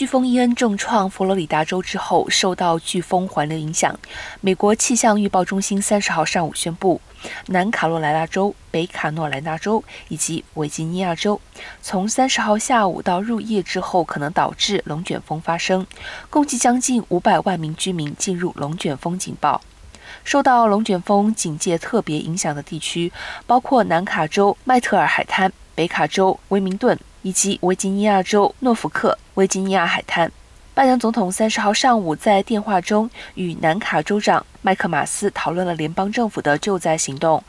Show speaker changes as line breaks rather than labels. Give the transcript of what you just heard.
飓风伊恩重创佛罗里达州之后，受到飓风环流影响，美国气象预报中心三十号上午宣布，南卡罗来纳州、北卡诺莱纳州以及维吉尼亚州，从三十号下午到入夜之后，可能导致龙卷风发生，共计将近五百万名居民进入龙卷风警报。受到龙卷风警戒特别影响的地区，包括南卡州麦特尔海滩、北卡州威明顿。以及维吉尼亚州诺福克、维吉尼亚海滩，拜登总统三十号上午在电话中与南卡州长麦克马斯讨论了联邦政府的救灾行动。